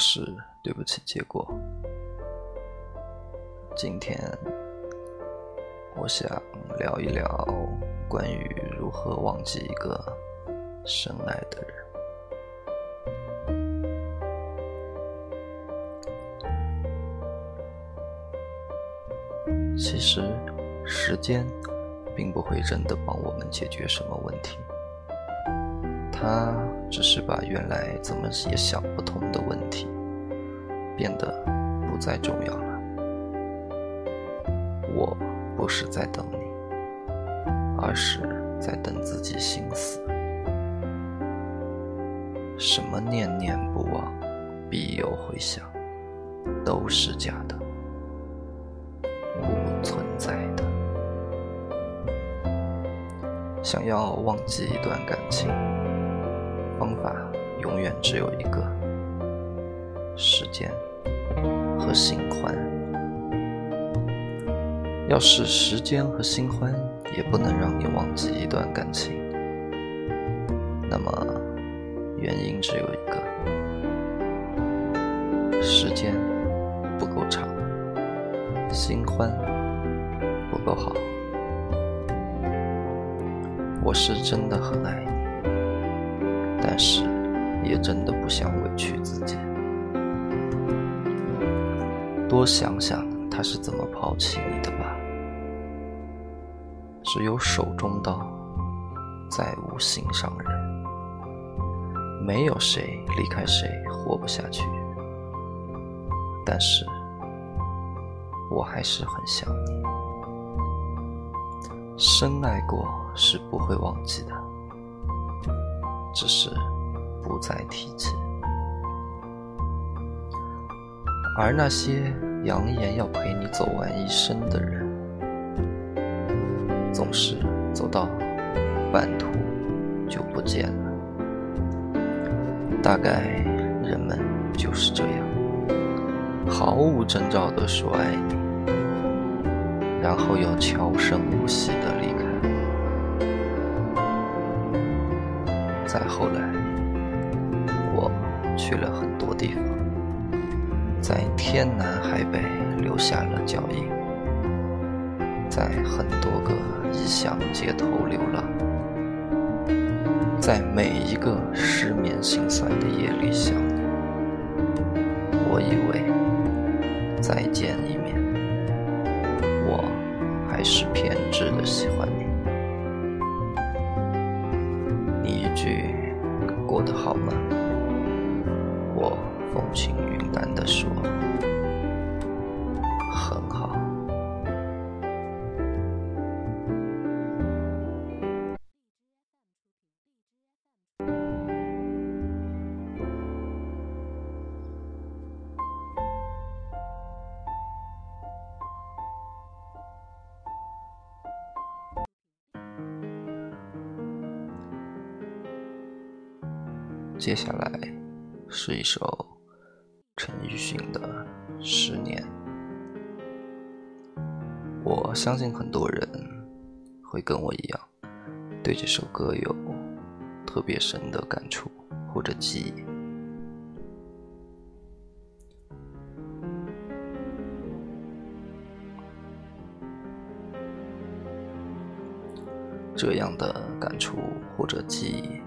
是对不起结果。今天我想聊一聊关于如何忘记一个深爱的人。其实，时间并不会真的帮我们解决什么问题，它只是把原来怎么也想不通的问题变得不再重要了。我不是在等你，而是在等自己心死。什么念念不忘，必有回响，都是假的。不存在的。想要忘记一段感情，方法永远只有一个：时间和新欢。要是时间和新欢也不能让你忘记一段感情，那么原因只有一个：时间不够长，新欢。不够好，我是真的很爱你，但是也真的不想委屈自己。多想想他是怎么抛弃你的吧。只有手中刀，再无心上人。没有谁离开谁活不下去，但是我还是很想你。深爱过是不会忘记的，只是不再提起。而那些扬言要陪你走完一生的人，总是走到半途就不见了。大概人们就是这样，毫无征兆地说爱你。然后又悄声无息地离开。再后来，我去了很多地方，在天南海北留下了脚印，在很多个异乡街头流浪，在每一个失眠心酸的夜里想你。我以为再见一面。我还是偏执的喜欢你，你一句过得好吗？我风轻淡的说。很好接下来是一首陈奕迅的《十年》。我相信很多人会跟我一样，对这首歌有特别深的感触或者记忆。这样的感触或者记忆。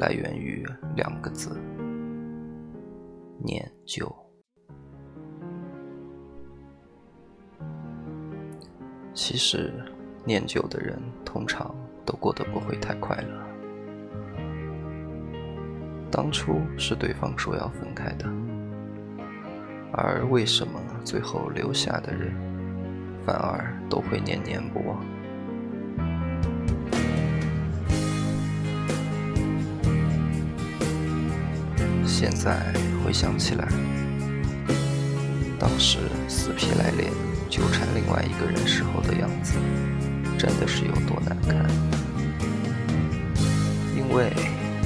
来源于两个字：念旧。其实，念旧的人通常都过得不会太快乐。当初是对方说要分开的，而为什么最后留下的人反而都会念念不忘？现在回想起来，当时死皮赖脸纠缠另外一个人时候的样子，真的是有多难看。因为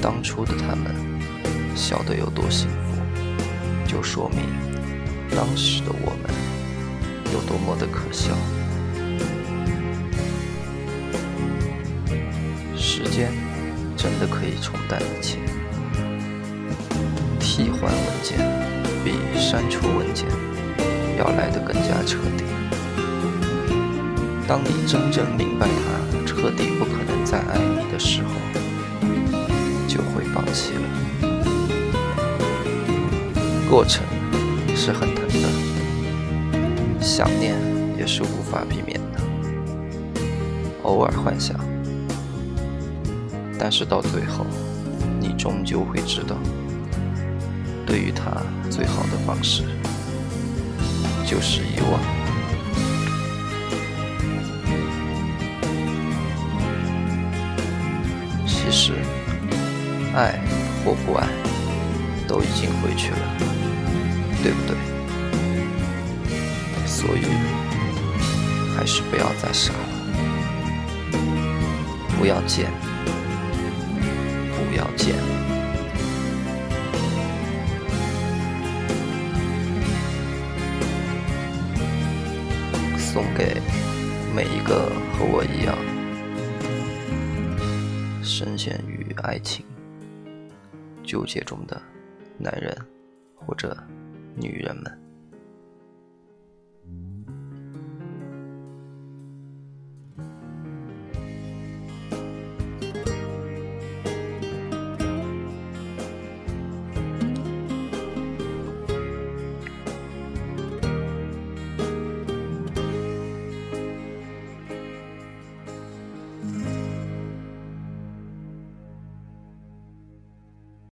当初的他们笑得有多幸福，就说明当时的我们有多么的可笑。时间真的可以冲淡一切。替换文件比删除文件要来得更加彻底。当你真正明白他彻底不可能再爱你的时候，就会放弃了。过程是很疼的，想念也是无法避免的，偶尔幻想，但是到最后，你终究会知道，对于他最好的方式就是遗忘。其实，爱或不爱，都已经回去了，对不对？所以，还是不要再傻了，不要见，不要见。送给每一个和我一样。深陷于爱情纠结中的男人或者女人们。